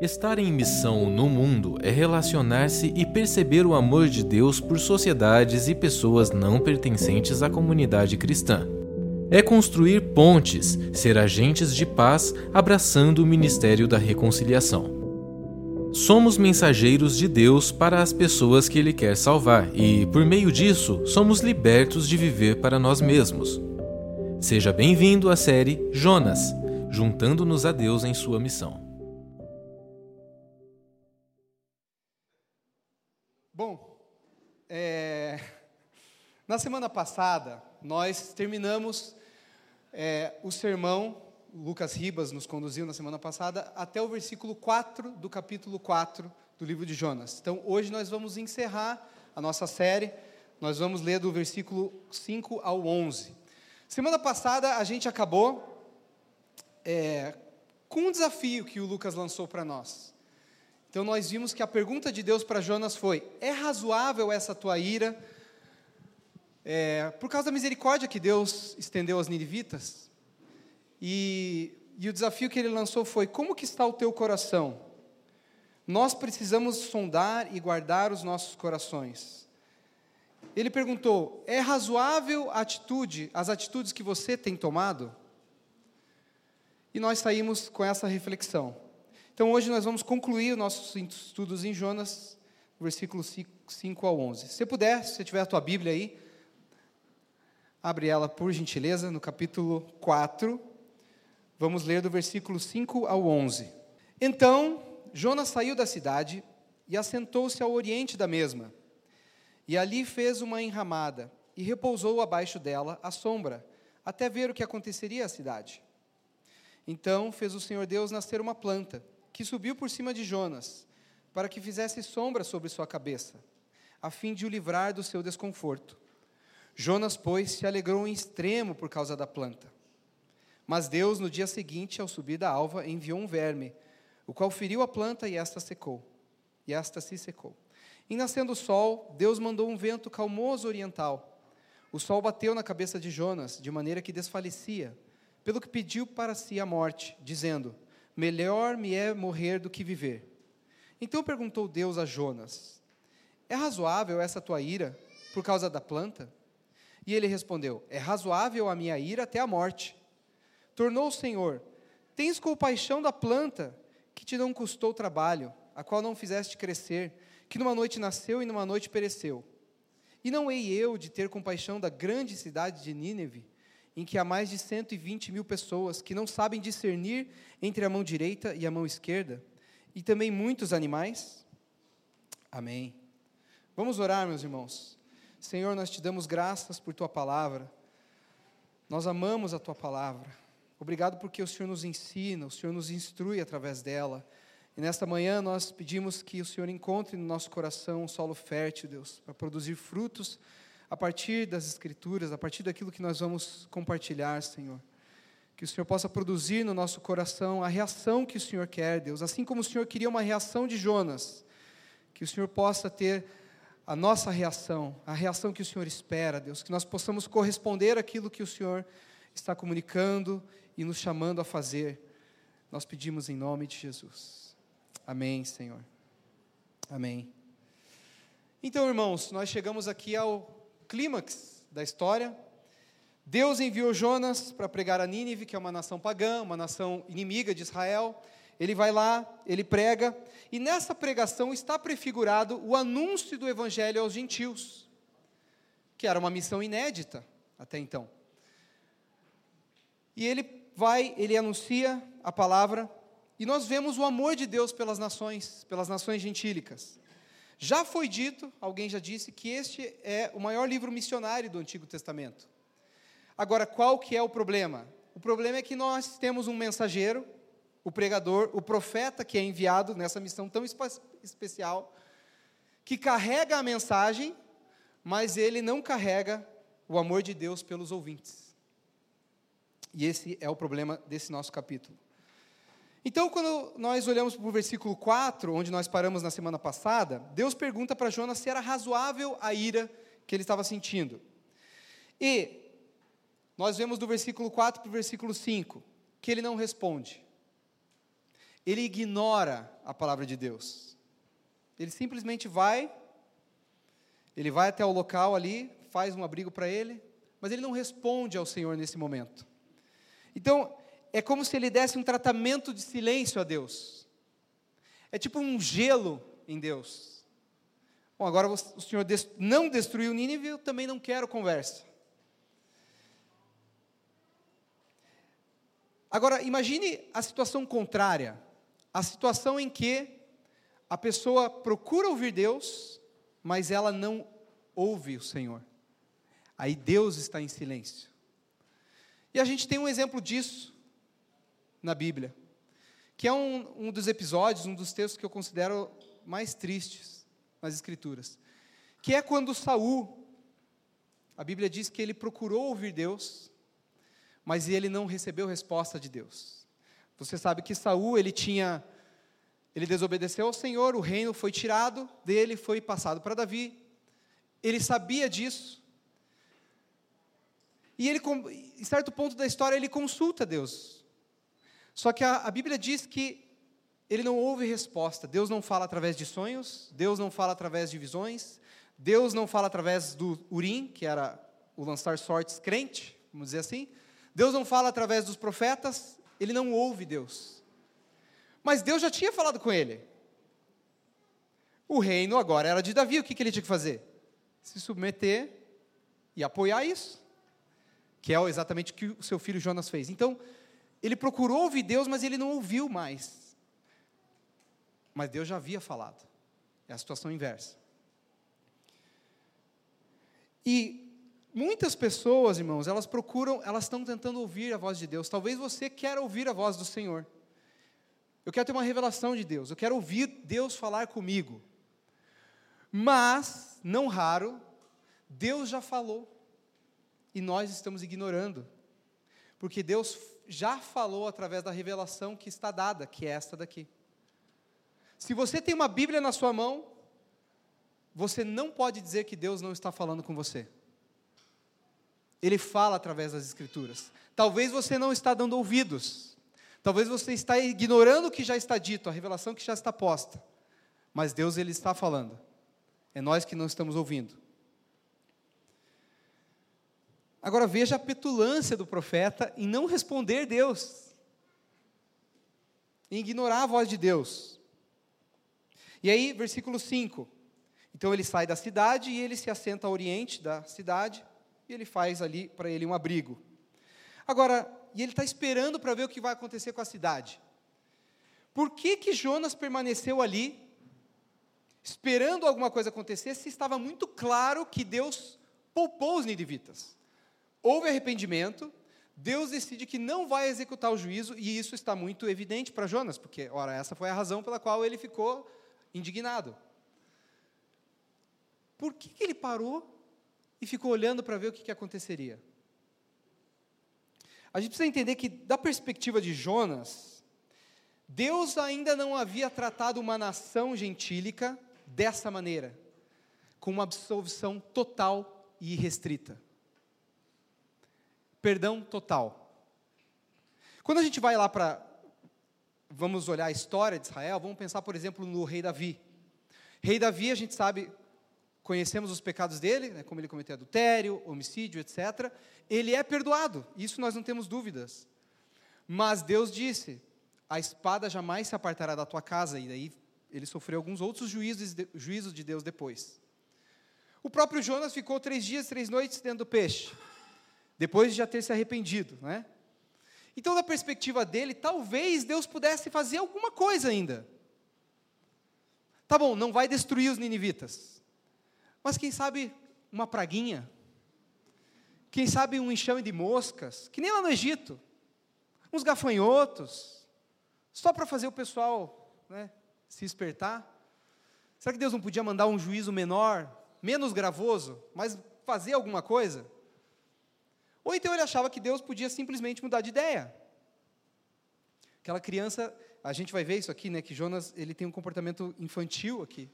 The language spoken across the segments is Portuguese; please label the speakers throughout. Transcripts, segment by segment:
Speaker 1: Estar em missão no mundo é relacionar-se e perceber o amor de Deus por sociedades e pessoas não pertencentes à comunidade cristã. É construir pontes, ser agentes de paz, abraçando o ministério da reconciliação. Somos mensageiros de Deus para as pessoas que Ele quer salvar e, por meio disso, somos libertos de viver para nós mesmos. Seja bem-vindo à série Jonas, juntando-nos a Deus em sua missão.
Speaker 2: Na semana passada nós terminamos é, o sermão, Lucas Ribas nos conduziu na semana passada, até o versículo 4 do capítulo 4 do livro de Jonas. Então hoje nós vamos encerrar a nossa série, nós vamos ler do versículo 5 ao 11. Semana passada a gente acabou é, com um desafio que o Lucas lançou para nós. Então nós vimos que a pergunta de Deus para Jonas foi: é razoável essa tua ira? É, por causa da misericórdia que Deus estendeu aos ninivitas? E, e o desafio que ele lançou foi: como que está o teu coração? Nós precisamos sondar e guardar os nossos corações. Ele perguntou: é razoável a atitude, as atitudes que você tem tomado? E nós saímos com essa reflexão. Então hoje nós vamos concluir nossos estudos em Jonas, versículos 5 ao 11. Se puder, se tiver a tua Bíblia aí, abre ela por gentileza no capítulo 4. Vamos ler do versículo 5 ao 11. Então Jonas saiu da cidade e assentou-se ao oriente da mesma. E ali fez uma enramada e repousou abaixo dela à sombra, até ver o que aconteceria à cidade. Então fez o Senhor Deus nascer uma planta que subiu por cima de Jonas, para que fizesse sombra sobre sua cabeça, a fim de o livrar do seu desconforto. Jonas, pois, se alegrou em extremo por causa da planta. Mas Deus, no dia seguinte, ao subir da alva, enviou um verme, o qual feriu a planta e esta secou. E esta se secou. E nascendo o sol, Deus mandou um vento calmoso oriental. O sol bateu na cabeça de Jonas, de maneira que desfalecia, pelo que pediu para si a morte, dizendo: Melhor me é morrer do que viver. Então perguntou Deus a Jonas: É razoável essa tua ira por causa da planta? E ele respondeu: É razoável a minha ira até a morte. Tornou o Senhor: Tens compaixão da planta que te não custou trabalho, a qual não fizeste crescer, que numa noite nasceu e numa noite pereceu. E não hei eu de ter compaixão da grande cidade de Nínive, em que há mais de 120 mil pessoas que não sabem discernir entre a mão direita e a mão esquerda, e também muitos animais? Amém. Vamos orar, meus irmãos. Senhor, nós te damos graças por tua palavra. Nós amamos a tua palavra. Obrigado porque o Senhor nos ensina, o Senhor nos instrui através dela. E nesta manhã nós pedimos que o Senhor encontre no nosso coração um solo fértil, Deus, para produzir frutos a partir das Escrituras, a partir daquilo que nós vamos compartilhar, Senhor. Que o Senhor possa produzir no nosso coração a reação que o Senhor quer, Deus. Assim como o Senhor queria uma reação de Jonas, que o Senhor possa ter a nossa reação, a reação que o Senhor espera, Deus. Que nós possamos corresponder àquilo que o Senhor está comunicando e nos chamando a fazer. Nós pedimos em nome de Jesus. Amém, Senhor. Amém. Então, irmãos, nós chegamos aqui ao clímax da história. Deus enviou Jonas para pregar a Nínive, que é uma nação pagã, uma nação inimiga de Israel. Ele vai lá, ele prega, e nessa pregação está prefigurado o anúncio do evangelho aos gentios, que era uma missão inédita até então. E ele vai, ele anuncia a palavra, e nós vemos o amor de Deus pelas nações, pelas nações gentílicas. Já foi dito, alguém já disse, que este é o maior livro missionário do Antigo Testamento. Agora, qual que é o problema? O problema é que nós temos um mensageiro, o pregador, o profeta que é enviado nessa missão tão especial, que carrega a mensagem, mas ele não carrega o amor de Deus pelos ouvintes. E esse é o problema desse nosso capítulo. Então, quando nós olhamos para o versículo 4, onde nós paramos na semana passada, Deus pergunta para Jonas se era razoável a ira que ele estava sentindo. E nós vemos do versículo 4 para o versículo 5 que ele não responde. Ele ignora a palavra de Deus. Ele simplesmente vai, ele vai até o local ali, faz um abrigo para ele, mas ele não responde ao Senhor nesse momento. Então, é como se ele desse um tratamento de silêncio a Deus. É tipo um gelo em Deus. Bom, agora o Senhor não destruiu Nínive, eu também não quero conversa. Agora, imagine a situação contrária, a situação em que a pessoa procura ouvir Deus, mas ela não ouve o Senhor. Aí Deus está em silêncio. E a gente tem um exemplo disso na Bíblia, que é um, um dos episódios, um dos textos que eu considero mais tristes nas Escrituras, que é quando Saul, a Bíblia diz que ele procurou ouvir Deus, mas ele não recebeu resposta de Deus. Você sabe que Saul ele tinha ele desobedeceu ao Senhor, o reino foi tirado dele, foi passado para Davi. Ele sabia disso, e ele, em certo ponto da história, ele consulta Deus. Só que a, a Bíblia diz que ele não ouve resposta. Deus não fala através de sonhos, Deus não fala através de visões, Deus não fala através do Urim, que era o lançar sortes crente, vamos dizer assim. Deus não fala através dos profetas, ele não ouve Deus. Mas Deus já tinha falado com ele. O reino agora era de Davi, o que, que ele tinha que fazer? Se submeter e apoiar isso que é exatamente o que o seu filho Jonas fez. Então, ele procurou ouvir Deus, mas ele não ouviu mais. Mas Deus já havia falado. É a situação inversa. E muitas pessoas, irmãos, elas procuram, elas estão tentando ouvir a voz de Deus. Talvez você queira ouvir a voz do Senhor. Eu quero ter uma revelação de Deus. Eu quero ouvir Deus falar comigo. Mas, não raro, Deus já falou e nós estamos ignorando. Porque Deus já falou através da revelação que está dada, que é esta daqui. Se você tem uma Bíblia na sua mão, você não pode dizer que Deus não está falando com você. Ele fala através das Escrituras. Talvez você não está dando ouvidos. Talvez você está ignorando o que já está dito, a revelação que já está posta. Mas Deus ele está falando. É nós que não estamos ouvindo. Agora veja a petulância do profeta em não responder Deus, em ignorar a voz de Deus. E aí, versículo 5. Então ele sai da cidade e ele se assenta ao oriente da cidade e ele faz ali para ele um abrigo. Agora, e ele está esperando para ver o que vai acontecer com a cidade. Por que que Jonas permaneceu ali, esperando alguma coisa acontecer, se estava muito claro que Deus poupou os ninivitas? houve arrependimento, Deus decide que não vai executar o juízo, e isso está muito evidente para Jonas, porque, ora, essa foi a razão pela qual ele ficou indignado. Por que, que ele parou e ficou olhando para ver o que, que aconteceria? A gente precisa entender que, da perspectiva de Jonas, Deus ainda não havia tratado uma nação gentílica dessa maneira, com uma absolvição total e irrestrita perdão total. Quando a gente vai lá para. Vamos olhar a história de Israel, vamos pensar, por exemplo, no rei Davi. Rei Davi, a gente sabe, conhecemos os pecados dele, né, como ele cometeu adultério, homicídio, etc. Ele é perdoado, isso nós não temos dúvidas. Mas Deus disse: a espada jamais se apartará da tua casa, e daí ele sofreu alguns outros juízos, juízos de Deus depois. O próprio Jonas ficou três dias, três noites dentro do peixe depois de já ter se arrependido, né? Então, da perspectiva dele, talvez Deus pudesse fazer alguma coisa ainda. Tá bom, não vai destruir os ninivitas, mas quem sabe uma praguinha, quem sabe um enxame de moscas, que nem lá no Egito, uns gafanhotos, só para fazer o pessoal né, se espertar. Será que Deus não podia mandar um juízo menor, menos gravoso, mas fazer alguma coisa? Ou então ele achava que Deus podia simplesmente mudar de ideia. Aquela criança, a gente vai ver isso aqui, né, que Jonas ele tem um comportamento infantil aqui.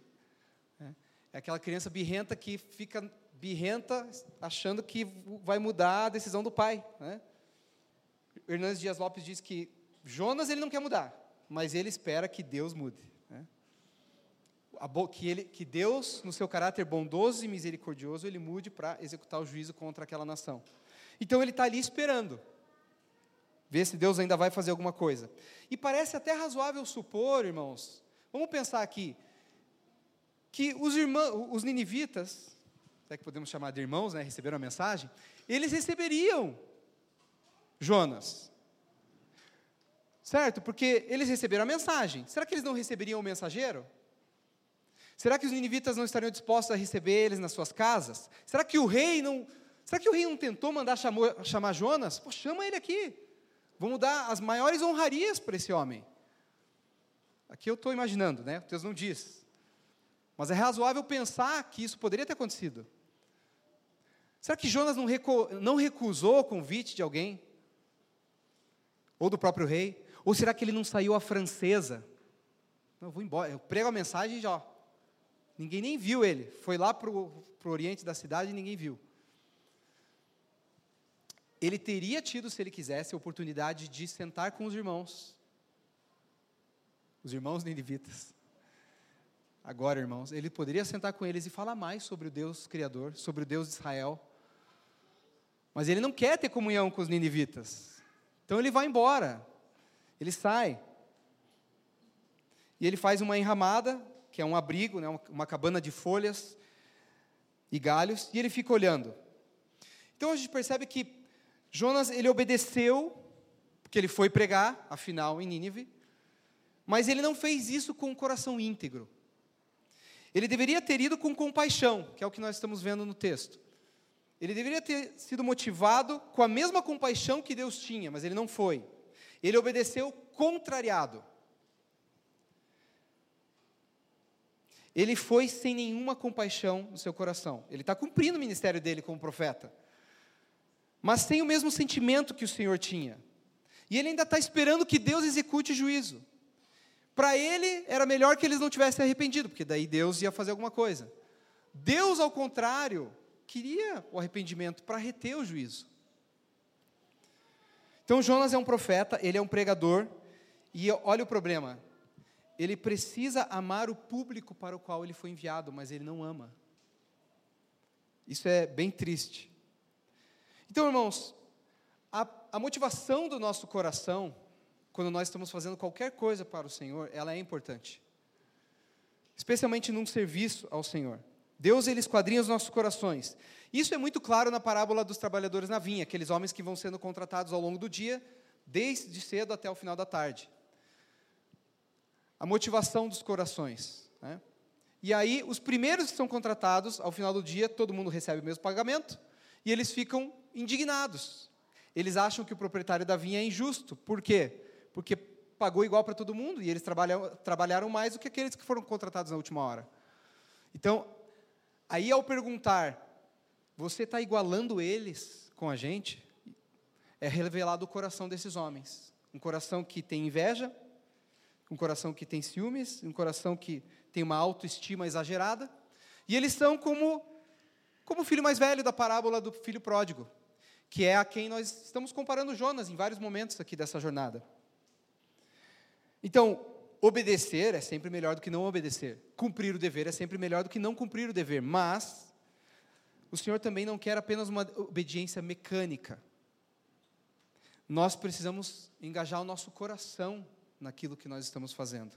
Speaker 2: É aquela criança birrenta que fica birrenta achando que vai mudar a decisão do pai. Né? Hernandes Dias Lopes diz que Jonas ele não quer mudar, mas ele espera que Deus mude. Né? Que, ele, que Deus, no seu caráter bondoso e misericordioso, ele mude para executar o juízo contra aquela nação. Então ele está ali esperando, ver se Deus ainda vai fazer alguma coisa. E parece até razoável supor, irmãos, vamos pensar aqui, que os irmãos, os ninivitas, até que podemos chamar de irmãos, né, receberam a mensagem, eles receberiam Jonas. Certo? Porque eles receberam a mensagem. Será que eles não receberiam o mensageiro? Será que os ninivitas não estariam dispostos a receber eles nas suas casas? Será que o rei não, será que o rei não tentou mandar chamar, chamar Jonas? Pô, chama ele aqui. Vamos dar as maiores honrarias para esse homem. Aqui eu estou imaginando, né? Deus não diz. Mas é razoável pensar que isso poderia ter acontecido. Será que Jonas não, recu não recusou o convite de alguém? Ou do próprio rei? Ou será que ele não saiu à francesa? Não, eu vou embora. Eu prego a mensagem e já. Ninguém nem viu ele. Foi lá para o oriente da cidade e ninguém viu. Ele teria tido, se ele quisesse, a oportunidade de sentar com os irmãos. Os irmãos ninivitas. Agora, irmãos, ele poderia sentar com eles e falar mais sobre o Deus Criador, sobre o Deus de Israel. Mas ele não quer ter comunhão com os ninivitas. Então ele vai embora. Ele sai. E ele faz uma enramada, que é um abrigo, né, uma cabana de folhas e galhos, e ele fica olhando. Então a gente percebe que Jonas ele obedeceu, porque ele foi pregar, afinal, em Nínive, mas ele não fez isso com o coração íntegro. Ele deveria ter ido com compaixão, que é o que nós estamos vendo no texto. Ele deveria ter sido motivado com a mesma compaixão que Deus tinha, mas ele não foi. Ele obedeceu contrariado. Ele foi sem nenhuma compaixão no seu coração. Ele está cumprindo o ministério dele como profeta. Mas tem o mesmo sentimento que o Senhor tinha. E ele ainda está esperando que Deus execute juízo. Para ele, era melhor que eles não tivessem arrependido, porque daí Deus ia fazer alguma coisa. Deus, ao contrário, queria o arrependimento para reter o juízo. Então Jonas é um profeta, ele é um pregador, e olha o problema. Ele precisa amar o público para o qual ele foi enviado, mas ele não ama. Isso é bem triste. Então, irmãos, a, a motivação do nosso coração, quando nós estamos fazendo qualquer coisa para o Senhor, ela é importante. Especialmente num serviço ao Senhor. Deus ele esquadrinha os nossos corações. Isso é muito claro na parábola dos trabalhadores na vinha, aqueles homens que vão sendo contratados ao longo do dia, desde cedo até o final da tarde. A motivação dos corações. Né? E aí, os primeiros que são contratados, ao final do dia, todo mundo recebe o mesmo pagamento, e eles ficam indignados. Eles acham que o proprietário da vinha é injusto. Por quê? Porque pagou igual para todo mundo, e eles trabalham, trabalharam mais do que aqueles que foram contratados na última hora. Então, Aí, ao perguntar, você está igualando eles com a gente? É revelado o coração desses homens. Um coração que tem inveja, um coração que tem ciúmes, um coração que tem uma autoestima exagerada. E eles são como, como o filho mais velho da parábola do filho pródigo, que é a quem nós estamos comparando Jonas em vários momentos aqui dessa jornada. Então, obedecer é sempre melhor do que não obedecer. Cumprir o dever é sempre melhor do que não cumprir o dever. Mas o Senhor também não quer apenas uma obediência mecânica. Nós precisamos engajar o nosso coração naquilo que nós estamos fazendo.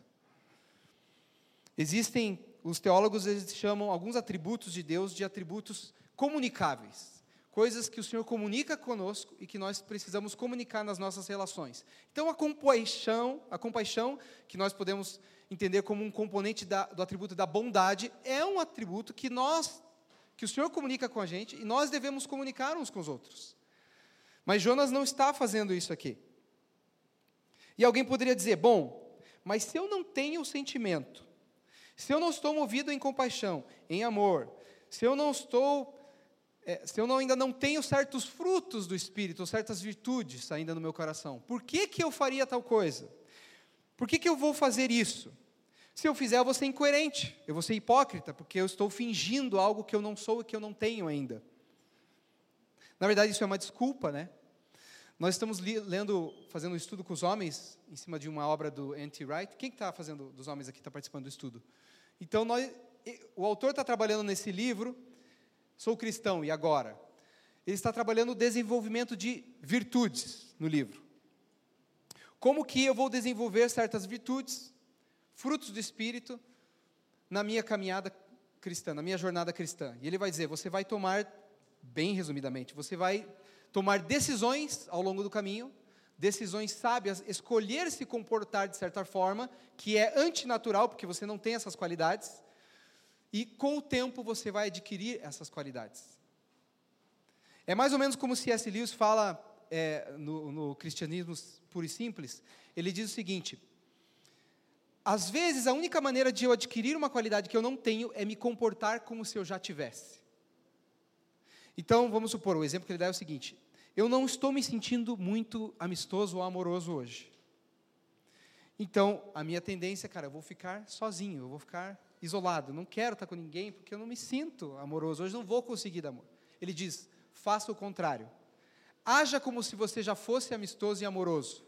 Speaker 2: Existem, os teólogos eles chamam alguns atributos de Deus de atributos comunicáveis coisas que o Senhor comunica conosco e que nós precisamos comunicar nas nossas relações. Então a compaixão, a compaixão que nós podemos entender como um componente da, do atributo da bondade, é um atributo que nós, que o Senhor comunica com a gente e nós devemos comunicar uns com os outros. Mas Jonas não está fazendo isso aqui. E alguém poderia dizer: bom, mas se eu não tenho o sentimento, se eu não estou movido em compaixão, em amor, se eu não estou é, se eu não, ainda não tenho certos frutos do Espírito, certas virtudes ainda no meu coração, por que, que eu faria tal coisa? Por que, que eu vou fazer isso? Se eu fizer, eu vou ser incoerente, eu vou ser hipócrita, porque eu estou fingindo algo que eu não sou e que eu não tenho ainda. Na verdade, isso é uma desculpa, né? Nós estamos lendo, fazendo um estudo com os homens, em cima de uma obra do N.T. Wright. Quem está fazendo, dos homens aqui, está participando do estudo? Então, nós, o autor está trabalhando nesse livro, Sou Cristão, e agora? Ele está trabalhando o desenvolvimento de virtudes no livro. Como que eu vou desenvolver certas virtudes, frutos do Espírito, na minha caminhada cristã, na minha jornada cristã? E ele vai dizer: você vai tomar, bem resumidamente, você vai tomar decisões ao longo do caminho, decisões sábias, escolher se comportar de certa forma, que é antinatural, porque você não tem essas qualidades, e com o tempo você vai adquirir essas qualidades. É mais ou menos como C.S. Lewis fala é, no, no Cristianismo Puro e Simples, ele diz o seguinte: às vezes a única maneira de eu adquirir uma qualidade que eu não tenho é me comportar como se eu já tivesse. Então, vamos supor, o exemplo que ele dá é o seguinte: eu não estou me sentindo muito amistoso ou amoroso hoje. Então, a minha tendência, cara, eu vou ficar sozinho, eu vou ficar isolado, não quero estar com ninguém porque eu não me sinto amoroso, hoje não vou conseguir amor. Ele diz: faça o contrário. Haja como se você já fosse amistoso e amoroso.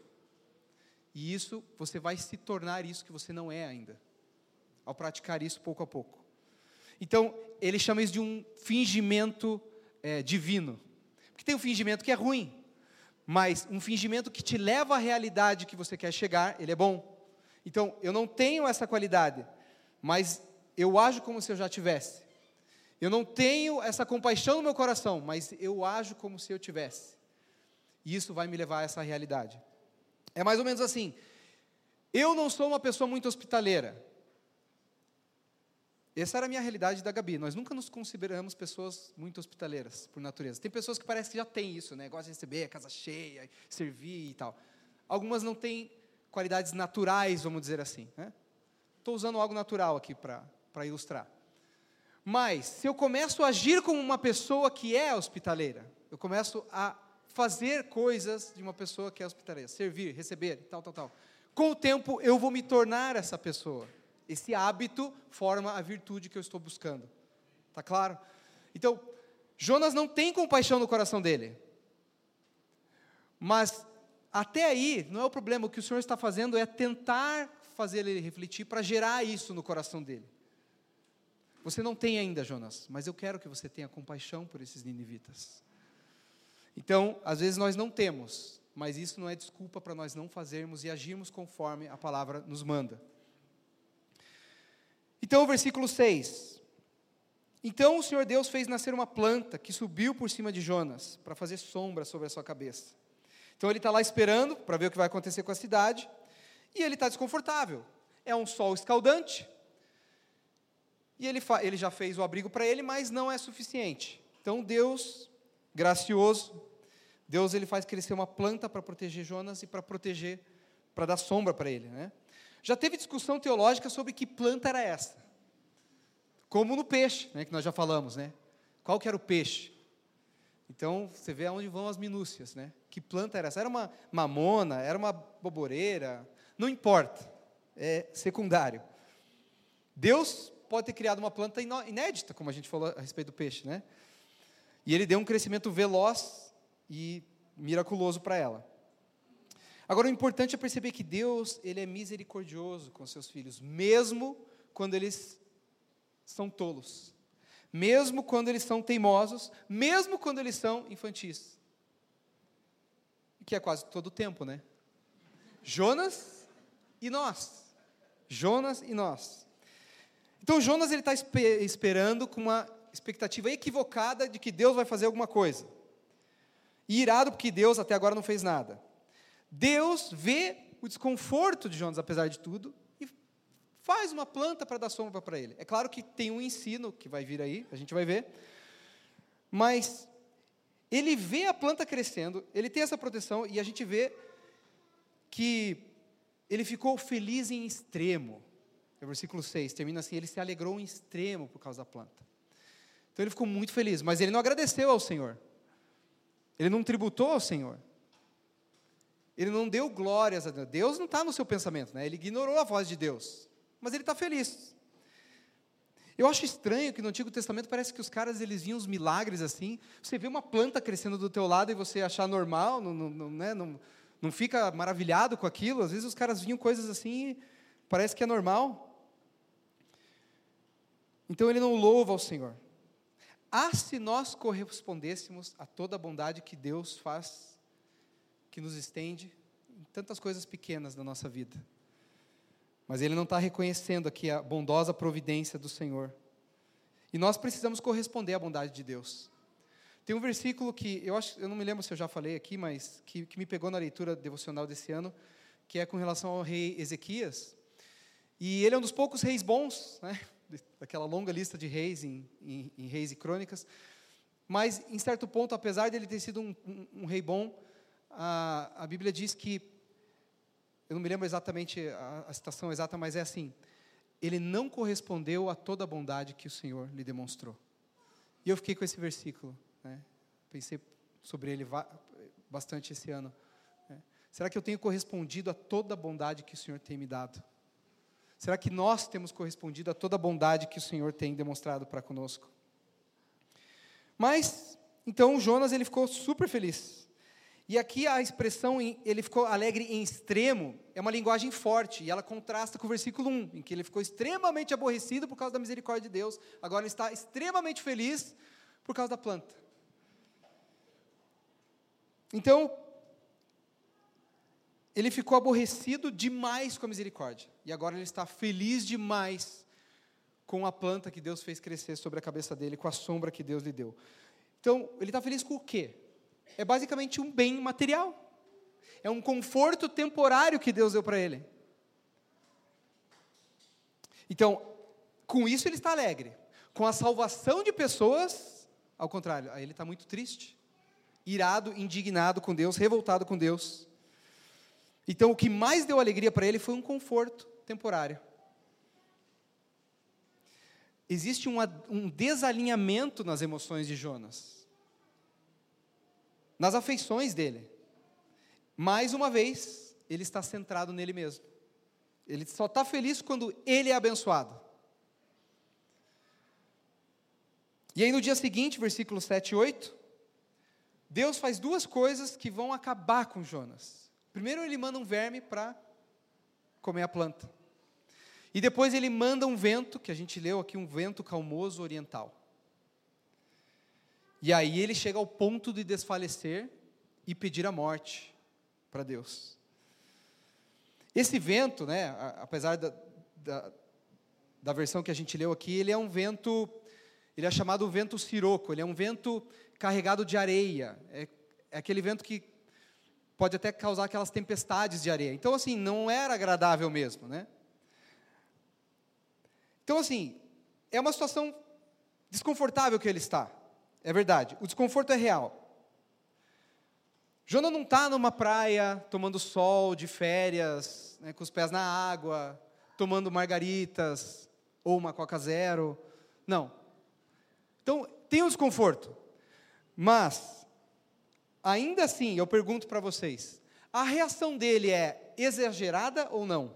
Speaker 2: E isso, você vai se tornar isso que você não é ainda, ao praticar isso pouco a pouco. Então, ele chama isso de um fingimento é, divino. Porque tem um fingimento que é ruim, mas um fingimento que te leva à realidade que você quer chegar, ele é bom. Então, eu não tenho essa qualidade, mas eu ajo como se eu já tivesse. Eu não tenho essa compaixão no meu coração, mas eu ajo como se eu tivesse. E isso vai me levar a essa realidade. É mais ou menos assim. Eu não sou uma pessoa muito hospitaleira. Essa era a minha realidade da Gabi. Nós nunca nos consideramos pessoas muito hospitaleiras, por natureza. Tem pessoas que parecem que já têm isso, né? Gostam de receber, casa cheia, servir e tal. Algumas não têm qualidades naturais, vamos dizer assim. Estou usando algo natural aqui para ilustrar. Mas, se eu começo a agir como uma pessoa que é hospitaleira, eu começo a fazer coisas de uma pessoa que é hospitaleira, servir, receber, tal, tal, tal. Com o tempo, eu vou me tornar essa pessoa. Esse hábito forma a virtude que eu estou buscando. Tá claro? Então, Jonas não tem compaixão no coração dele. Mas até aí, não é o problema. O que o Senhor está fazendo é tentar fazer ele refletir para gerar isso no coração dele. Você não tem ainda, Jonas, mas eu quero que você tenha compaixão por esses ninivitas. Então, às vezes nós não temos, mas isso não é desculpa para nós não fazermos e agirmos conforme a palavra nos manda. Então, o versículo 6. Então o Senhor Deus fez nascer uma planta que subiu por cima de Jonas, para fazer sombra sobre a sua cabeça. Então ele está lá esperando para ver o que vai acontecer com a cidade, e ele está desconfortável. É um sol escaldante, e ele, ele já fez o abrigo para ele, mas não é suficiente. Então Deus, gracioso, Deus ele faz crescer uma planta para proteger Jonas e para proteger, para dar sombra para ele. Né? Já teve discussão teológica sobre que planta era essa. Como no peixe, né, que nós já falamos, né? Qual que era o peixe? Então, você vê aonde vão as minúcias, né? Que planta era essa? Era uma mamona, era uma boboreira, não importa, é secundário. Deus pode ter criado uma planta inédita, como a gente falou a respeito do peixe, né? E ele deu um crescimento veloz e miraculoso para ela. Agora, o importante é perceber que Deus, ele é misericordioso com seus filhos, mesmo quando eles são tolos, mesmo quando eles são teimosos, mesmo quando eles são infantis. Que é quase todo o tempo, né? Jonas e nós. Jonas e nós. Então Jonas ele está esperando com uma expectativa equivocada de que Deus vai fazer alguma coisa. E irado porque Deus até agora não fez nada. Deus vê o desconforto de Jonas, apesar de tudo, e faz uma planta para dar sombra para ele. É claro que tem um ensino que vai vir aí, a gente vai ver, mas ele vê a planta crescendo, ele tem essa proteção, e a gente vê que ele ficou feliz em extremo. É o versículo 6 termina assim: ele se alegrou em extremo por causa da planta. Então ele ficou muito feliz, mas ele não agradeceu ao Senhor, ele não tributou ao Senhor. Ele não deu glórias a Deus. Deus não está no seu pensamento, né? ele ignorou a voz de Deus. Mas ele está feliz. Eu acho estranho que no Antigo Testamento parece que os caras eles viam os milagres assim. Você vê uma planta crescendo do teu lado e você achar normal, não, não, não, né, não, não fica maravilhado com aquilo. Às vezes os caras viam coisas assim e parece que é normal. Então ele não louva ao Senhor. Ah, se nós correspondêssemos a toda a bondade que Deus faz, que nos estende em tantas coisas pequenas da nossa vida. Mas ele não está reconhecendo aqui a bondosa providência do Senhor. E nós precisamos corresponder à bondade de Deus. Tem um versículo que eu acho, eu não me lembro se eu já falei aqui, mas que, que me pegou na leitura devocional desse ano, que é com relação ao rei Ezequias. E ele é um dos poucos reis bons, né? daquela longa lista de reis em, em, em, Reis e Crônicas. Mas, em certo ponto, apesar dele ter sido um, um, um rei bom, a, a Bíblia diz que eu não me lembro exatamente a, a citação exata, mas é assim: ele não correspondeu a toda a bondade que o Senhor lhe demonstrou. E eu fiquei com esse versículo, né? pensei sobre ele bastante esse ano. Né? Será que eu tenho correspondido a toda a bondade que o Senhor tem me dado? Será que nós temos correspondido a toda a bondade que o Senhor tem demonstrado para conosco? Mas, então, Jonas ele ficou super feliz. E aqui a expressão, ele ficou alegre em extremo, é uma linguagem forte, e ela contrasta com o versículo 1, em que ele ficou extremamente aborrecido por causa da misericórdia de Deus, agora ele está extremamente feliz por causa da planta. Então, ele ficou aborrecido demais com a misericórdia, e agora ele está feliz demais com a planta que Deus fez crescer sobre a cabeça dele, com a sombra que Deus lhe deu. Então, ele está feliz com o quê? é basicamente um bem material. É um conforto temporário que Deus deu para ele. Então, com isso ele está alegre. Com a salvação de pessoas, ao contrário, aí ele está muito triste, irado, indignado com Deus, revoltado com Deus. Então, o que mais deu alegria para ele foi um conforto temporário. Existe um, um desalinhamento nas emoções de Jonas nas afeições dele. Mais uma vez, ele está centrado nele mesmo. Ele só está feliz quando ele é abençoado. E aí no dia seguinte, versículo 7 e 8, Deus faz duas coisas que vão acabar com Jonas. Primeiro, ele manda um verme para comer a planta. E depois ele manda um vento, que a gente leu aqui, um vento calmoso oriental. E aí ele chega ao ponto de desfalecer e pedir a morte para Deus. Esse vento, né, apesar da, da, da, versão que a gente leu aqui, ele é um vento, ele é chamado vento siroco, ele é um vento carregado de areia, é, é aquele vento que pode até causar aquelas tempestades de areia. Então, assim, não era agradável mesmo, né? Então, assim, é uma situação desconfortável que ele está. É verdade. O desconforto é real. Jonas não está numa praia tomando sol de férias, né, com os pés na água, tomando margaritas ou uma Coca Zero. Não. Então, tem um desconforto. Mas, ainda assim, eu pergunto para vocês: a reação dele é exagerada ou não?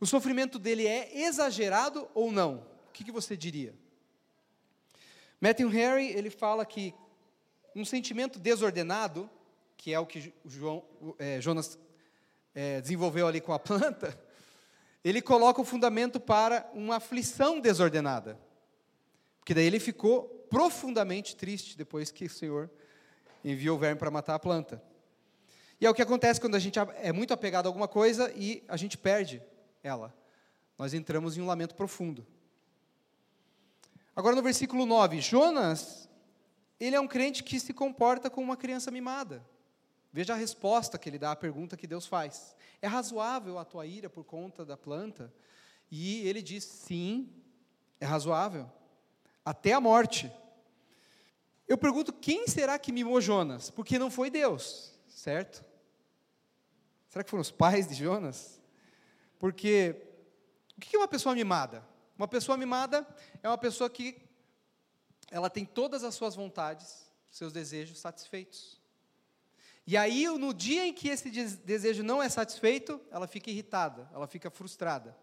Speaker 2: O sofrimento dele é exagerado ou não? O que, que você diria? Matthew Henry, ele fala que um sentimento desordenado, que é o que João, é, Jonas é, desenvolveu ali com a planta, ele coloca o fundamento para uma aflição desordenada. Porque daí ele ficou profundamente triste depois que o Senhor enviou o verme para matar a planta. E é o que acontece quando a gente é muito apegado a alguma coisa e a gente perde ela. Nós entramos em um lamento profundo. Agora no versículo 9, Jonas, ele é um crente que se comporta como uma criança mimada. Veja a resposta que ele dá à pergunta que Deus faz. É razoável a tua ira por conta da planta? E ele diz: sim, é razoável, até a morte. Eu pergunto: quem será que mimou Jonas? Porque não foi Deus, certo? Será que foram os pais de Jonas? Porque o que é uma pessoa mimada? Uma pessoa mimada é uma pessoa que ela tem todas as suas vontades, seus desejos satisfeitos. E aí, no dia em que esse desejo não é satisfeito, ela fica irritada, ela fica frustrada.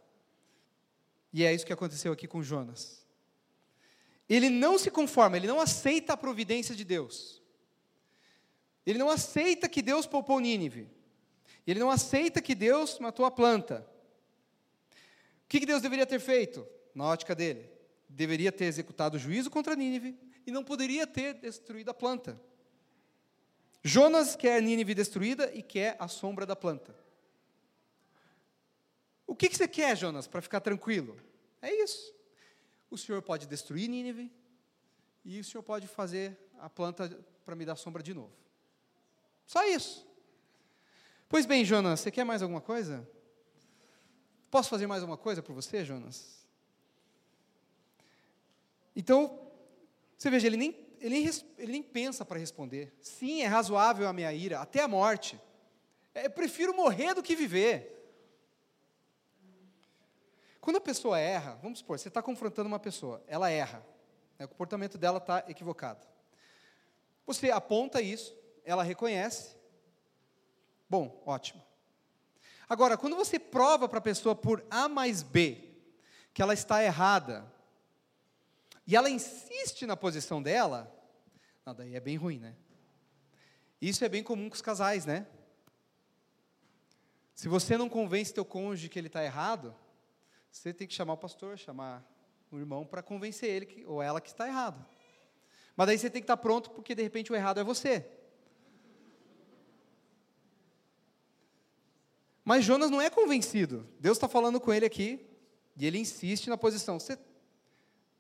Speaker 2: E é isso que aconteceu aqui com Jonas. Ele não se conforma, ele não aceita a providência de Deus. Ele não aceita que Deus poupou Nínive. Ele não aceita que Deus matou a planta. O que Deus deveria ter feito, na ótica dele? Deveria ter executado o juízo contra Nínive e não poderia ter destruído a planta. Jonas quer Nínive destruída e quer a sombra da planta. O que, que você quer, Jonas, para ficar tranquilo? É isso. O Senhor pode destruir Nínive e o Senhor pode fazer a planta para me dar sombra de novo. Só isso. Pois bem, Jonas, você quer mais alguma coisa? Posso fazer mais alguma coisa por você, Jonas? Então, você veja, ele nem, ele nem, ele nem pensa para responder. Sim, é razoável a minha ira, até a morte. É, eu prefiro morrer do que viver. Quando a pessoa erra, vamos supor, você está confrontando uma pessoa, ela erra, né, o comportamento dela está equivocado. Você aponta isso, ela reconhece, Bom, ótimo. Agora, quando você prova para a pessoa por A mais B que ela está errada, e ela insiste na posição dela, não, daí é bem ruim, né? Isso é bem comum com os casais, né? Se você não convence teu cônjuge que ele está errado, você tem que chamar o pastor, chamar o irmão para convencer ele que, ou ela que está errado. Mas daí você tem que estar pronto porque de repente o errado é você. Mas Jonas não é convencido. Deus está falando com ele aqui e ele insiste na posição. Você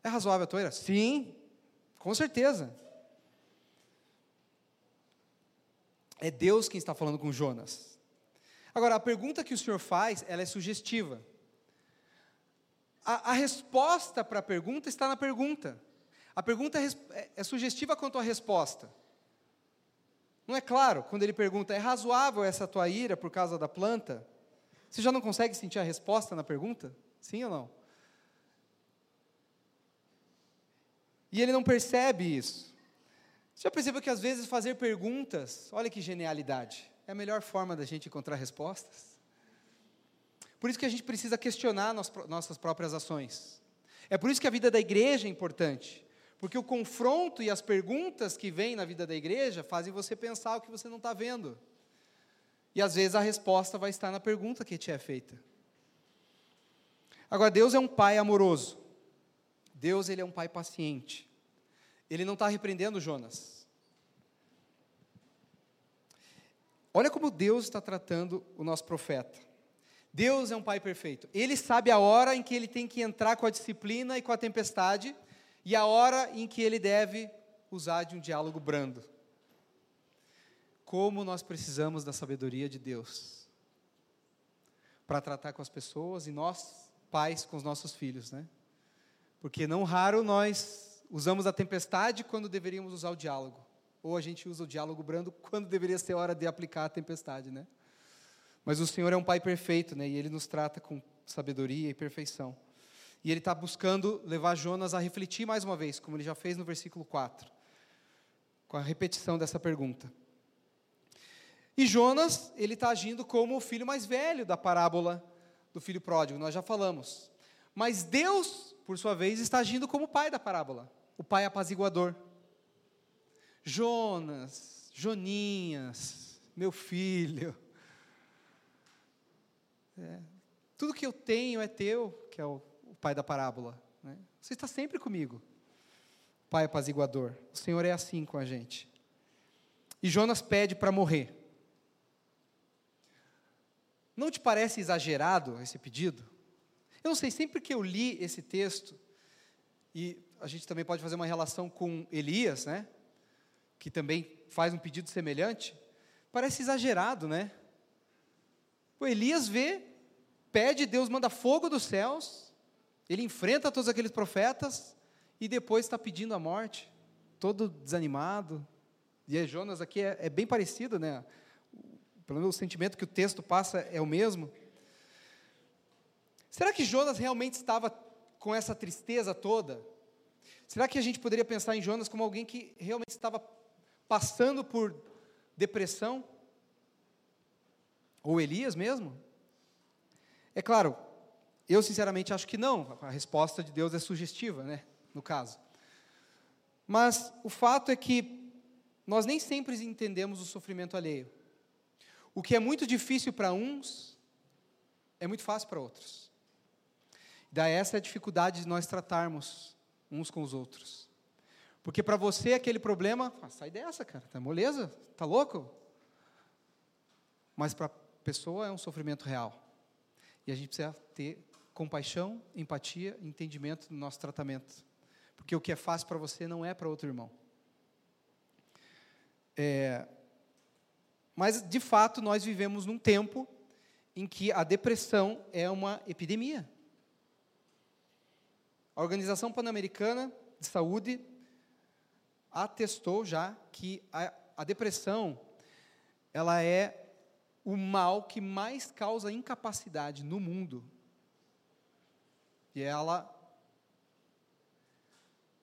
Speaker 2: é razoável a tua? Sim, com certeza. É Deus quem está falando com Jonas. Agora, a pergunta que o Senhor faz, ela é sugestiva. A, a resposta para a pergunta está na pergunta. A pergunta é, é, é sugestiva quanto à resposta. Não é claro quando ele pergunta: é razoável essa tua ira por causa da planta? Você já não consegue sentir a resposta na pergunta? Sim ou não? E ele não percebe isso. Você já percebeu que às vezes fazer perguntas, olha que genialidade, é a melhor forma da gente encontrar respostas? Por isso que a gente precisa questionar nossas próprias ações. É por isso que a vida da igreja é importante. Porque o confronto e as perguntas que vêm na vida da igreja fazem você pensar o que você não está vendo. E às vezes a resposta vai estar na pergunta que te é feita. Agora, Deus é um pai amoroso. Deus ele é um pai paciente. Ele não está repreendendo Jonas. Olha como Deus está tratando o nosso profeta. Deus é um pai perfeito. Ele sabe a hora em que ele tem que entrar com a disciplina e com a tempestade e a hora em que ele deve usar de um diálogo brando. Como nós precisamos da sabedoria de Deus para tratar com as pessoas e nós, pais, com os nossos filhos, né? Porque não raro nós usamos a tempestade quando deveríamos usar o diálogo, ou a gente usa o diálogo brando quando deveria ser hora de aplicar a tempestade, né? Mas o Senhor é um Pai perfeito, né? E Ele nos trata com sabedoria e perfeição. E ele está buscando levar Jonas a refletir mais uma vez, como ele já fez no versículo 4, com a repetição dessa pergunta. E Jonas, ele está agindo como o filho mais velho da parábola do filho pródigo, nós já falamos. Mas Deus, por sua vez, está agindo como o pai da parábola, o pai apaziguador. Jonas, Joninhas, meu filho. É, tudo que eu tenho é teu, que é o pai da parábola. Né? Você está sempre comigo, pai apaziguador. O Senhor é assim com a gente. E Jonas pede para morrer. Não te parece exagerado esse pedido? Eu não sei, sempre que eu li esse texto, e a gente também pode fazer uma relação com Elias, né? Que também faz um pedido semelhante, parece exagerado, né? O Elias vê, pede, Deus manda fogo dos céus, ele enfrenta todos aqueles profetas e depois está pedindo a morte, todo desanimado. E é Jonas aqui é, é bem parecido, né? Pelo menos o sentimento que o texto passa é o mesmo. Será que Jonas realmente estava com essa tristeza toda? Será que a gente poderia pensar em Jonas como alguém que realmente estava passando por depressão? Ou Elias mesmo? É claro, eu sinceramente acho que não. A resposta de Deus é sugestiva, né? No caso. Mas o fato é que nós nem sempre entendemos o sofrimento alheio. O que é muito difícil para uns é muito fácil para outros. Daí essa é a dificuldade de nós tratarmos uns com os outros. Porque para você aquele problema, ah, sai dessa, cara, tá moleza? Tá louco? Mas para a pessoa é um sofrimento real. E a gente precisa ter compaixão, empatia, entendimento no nosso tratamento. Porque o que é fácil para você não é para outro irmão. É, mas, de fato, nós vivemos num tempo em que a depressão é uma epidemia. A Organização Pan-Americana de Saúde atestou já que a, a depressão ela é o mal que mais causa incapacidade no mundo. E ela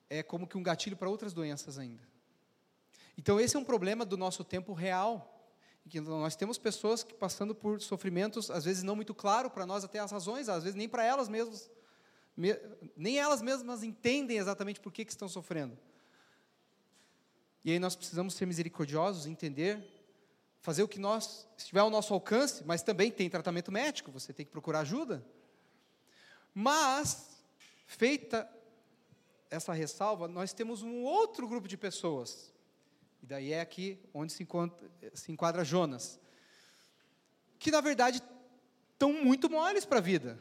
Speaker 2: é como que um gatilho para outras doenças ainda. Então esse é um problema do nosso tempo real. Que nós temos pessoas que passando por sofrimentos, às vezes não muito claro para nós até as razões, às vezes nem para elas mesmas, nem elas mesmas entendem exatamente por que, que estão sofrendo. E aí nós precisamos ser misericordiosos, entender, fazer o que nós estiver ao nosso alcance, mas também tem tratamento médico, você tem que procurar ajuda. Mas, feita essa ressalva, nós temos um outro grupo de pessoas, e daí é aqui onde se se enquadra Jonas, que na verdade estão muito moles para a vida.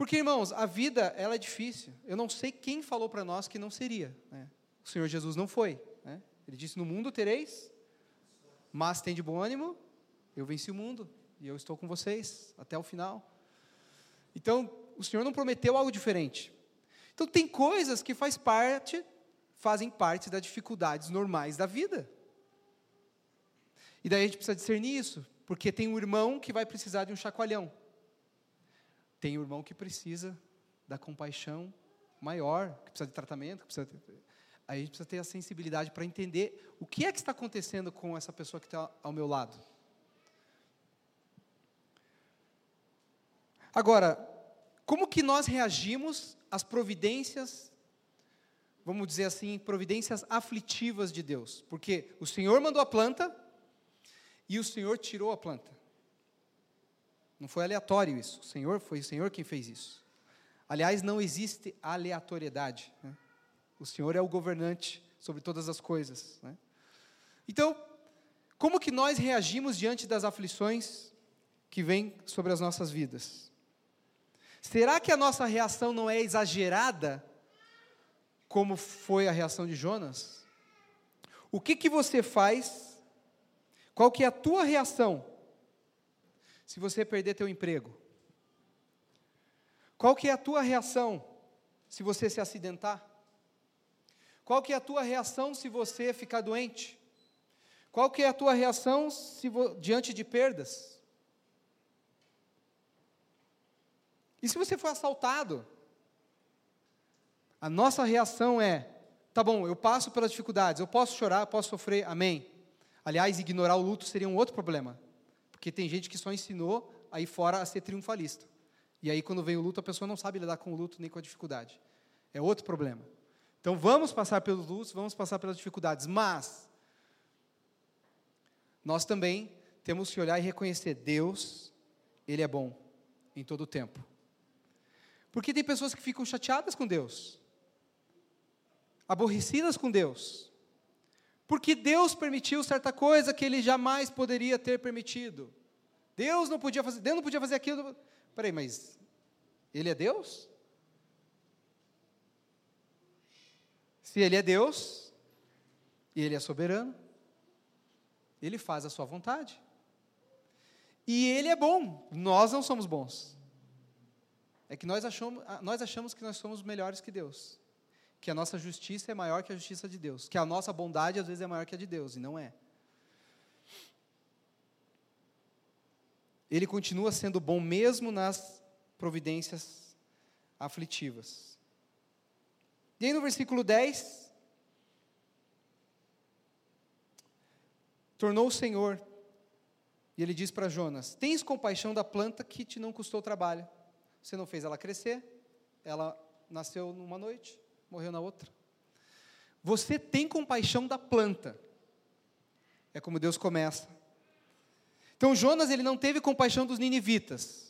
Speaker 2: Porque, irmãos, a vida ela é difícil. Eu não sei quem falou para nós que não seria. Né? O Senhor Jesus não foi. Ele disse: No mundo tereis, mas tem de bom ânimo, eu venci o mundo e eu estou com vocês até o final. Então, o Senhor não prometeu algo diferente. Então, tem coisas que faz parte, fazem parte das dificuldades normais da vida. E daí a gente precisa discernir isso, porque tem um irmão que vai precisar de um chacoalhão. Tem um irmão que precisa da compaixão maior, que precisa de tratamento, que precisa Aí a gente precisa ter a sensibilidade para entender o que é que está acontecendo com essa pessoa que está ao meu lado. Agora, como que nós reagimos às providências, vamos dizer assim, providências aflitivas de Deus? Porque o Senhor mandou a planta e o Senhor tirou a planta. Não foi aleatório isso. O Senhor foi o Senhor quem fez isso. Aliás, não existe aleatoriedade. Né? O Senhor é o governante sobre todas as coisas. Né? Então, como que nós reagimos diante das aflições que vêm sobre as nossas vidas? Será que a nossa reação não é exagerada, como foi a reação de Jonas? O que que você faz? Qual que é a tua reação se você perder teu emprego? Qual que é a tua reação se você se acidentar? Qual que é a tua reação se você ficar doente? Qual que é a tua reação diante de perdas? E se você for assaltado? A nossa reação é: tá bom, eu passo pelas dificuldades, eu posso chorar, posso sofrer, amém. Aliás, ignorar o luto seria um outro problema, porque tem gente que só ensinou aí fora a ser triunfalista. E aí, quando vem o luto, a pessoa não sabe lidar com o luto nem com a dificuldade. É outro problema. Então vamos passar pelos lutos, vamos passar pelas dificuldades, mas nós também temos que olhar e reconhecer Deus, Ele é bom em todo o tempo. Porque tem pessoas que ficam chateadas com Deus, aborrecidas com Deus, porque Deus permitiu certa coisa que Ele jamais poderia ter permitido. Deus não podia fazer, Deus não podia fazer aquilo. Peraí, mas Ele é Deus? Se Ele é Deus, e Ele é soberano, Ele faz a sua vontade. E Ele é bom, nós não somos bons. É que nós achamos, nós achamos que nós somos melhores que Deus. Que a nossa justiça é maior que a justiça de Deus. Que a nossa bondade às vezes é maior que a de Deus, e não é. Ele continua sendo bom mesmo nas providências aflitivas. E aí no versículo 10, tornou o Senhor E ele diz para Jonas: Tens compaixão da planta que te não custou trabalho. Você não fez ela crescer, ela nasceu numa noite, morreu na outra. Você tem compaixão da planta. É como Deus começa. Então Jonas ele não teve compaixão dos ninivitas.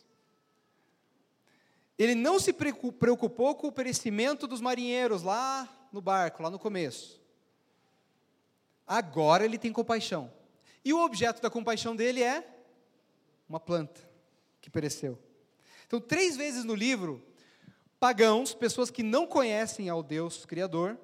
Speaker 2: Ele não se preocupou com o perecimento dos marinheiros lá no barco, lá no começo. Agora ele tem compaixão. E o objeto da compaixão dele é uma planta que pereceu. Então, três vezes no livro, pagãos, pessoas que não conhecem ao Deus Criador,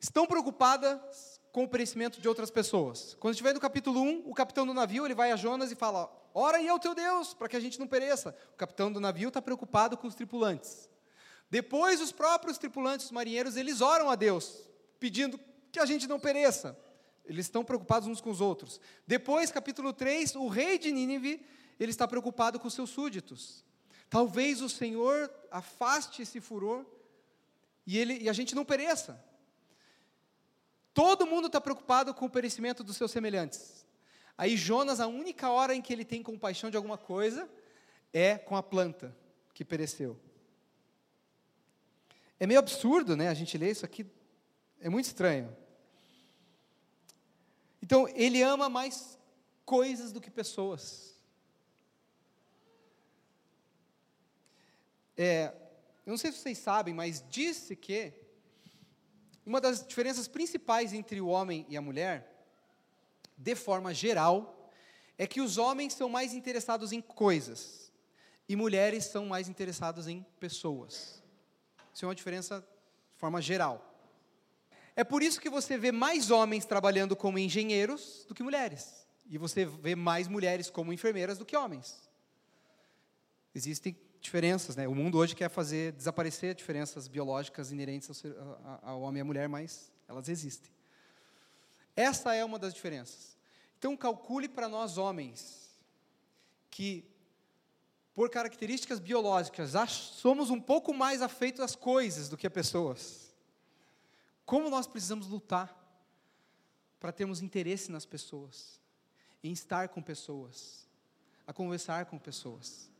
Speaker 2: estão preocupadas com o perecimento de outras pessoas. Quando estiver no capítulo 1, o capitão do navio ele vai a Jonas e fala: Ora aí ao teu Deus, para que a gente não pereça. O capitão do navio está preocupado com os tripulantes. Depois, os próprios tripulantes, os marinheiros, eles oram a Deus, pedindo que a gente não pereça. Eles estão preocupados uns com os outros. Depois, capítulo 3, o rei de Nínive, ele está preocupado com seus súditos. Talvez o Senhor afaste esse furor e, ele, e a gente não pereça. Todo mundo está preocupado com o perecimento dos seus semelhantes. Aí Jonas, a única hora em que ele tem compaixão de alguma coisa é com a planta que pereceu. É meio absurdo, né? A gente lê isso aqui, é muito estranho. Então, ele ama mais coisas do que pessoas. É, eu não sei se vocês sabem, mas disse que uma das diferenças principais entre o homem e a mulher, de forma geral, é que os homens são mais interessados em coisas e mulheres são mais interessadas em pessoas. Isso é uma diferença de forma geral. É por isso que você vê mais homens trabalhando como engenheiros do que mulheres. E você vê mais mulheres como enfermeiras do que homens. Existem diferenças, né? O mundo hoje quer fazer desaparecer diferenças biológicas inerentes ao, ao homem e à mulher, mas elas existem. Essa é uma das diferenças. Então calcule para nós homens que por características biológicas somos um pouco mais afeitos às coisas do que a pessoas. Como nós precisamos lutar para termos interesse nas pessoas, em estar com pessoas, a conversar com pessoas.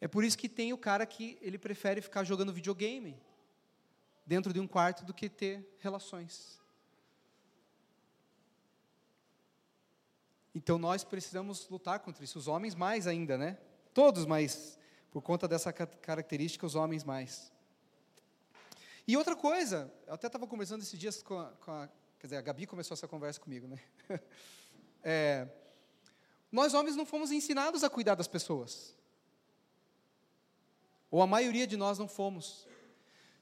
Speaker 2: É por isso que tem o cara que ele prefere ficar jogando videogame dentro de um quarto do que ter relações. Então nós precisamos lutar contra isso. Os homens mais ainda, né? Todos, mas por conta dessa característica, os homens mais. E outra coisa, eu até estava conversando esses dias com a, com a, Quer dizer, a Gabi começou essa conversa comigo, né? É, nós homens não fomos ensinados a cuidar das pessoas. Ou a maioria de nós não fomos.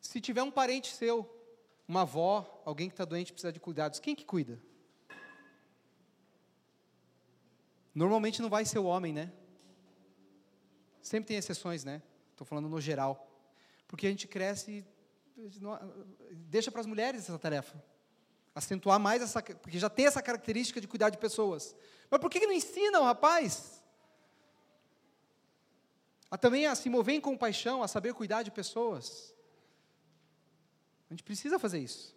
Speaker 2: Se tiver um parente seu, uma avó, alguém que está doente precisa de cuidados, quem que cuida? Normalmente não vai ser o homem, né? Sempre tem exceções, né? Estou falando no geral. Porque a gente cresce e deixa para as mulheres essa tarefa. Acentuar mais essa. Porque já tem essa característica de cuidar de pessoas. Mas por que, não ensinam, rapaz? a também a se mover em compaixão, a saber cuidar de pessoas. A gente precisa fazer isso.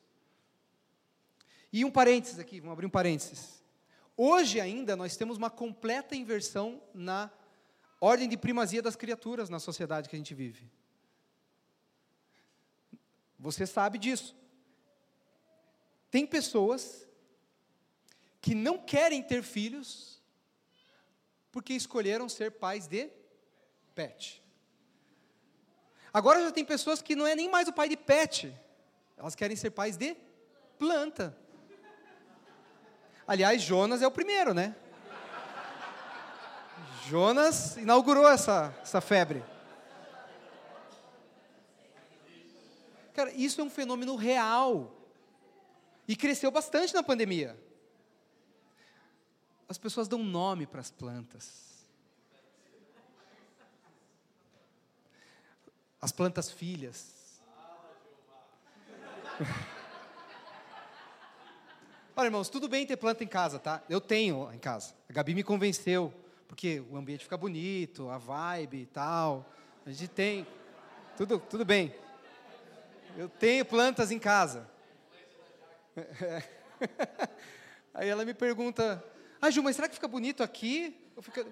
Speaker 2: E um parênteses aqui, vamos abrir um parênteses. Hoje ainda nós temos uma completa inversão na ordem de primazia das criaturas na sociedade que a gente vive. Você sabe disso. Tem pessoas que não querem ter filhos porque escolheram ser pais de pet. Agora já tem pessoas que não é nem mais o pai de pet, elas querem ser pais de planta. Aliás, Jonas é o primeiro, né? Jonas inaugurou essa, essa febre. Cara, isso é um fenômeno real. E cresceu bastante na pandemia. As pessoas dão nome para as plantas. as plantas filhas. Olha, irmãos, tudo bem ter planta em casa, tá? Eu tenho em casa. A Gabi me convenceu, porque o ambiente fica bonito, a vibe e tal. A gente tem. Tudo, tudo bem. Eu tenho plantas em casa. Aí ela me pergunta, ah, Ju, mas será que fica bonito aqui? Eu fico,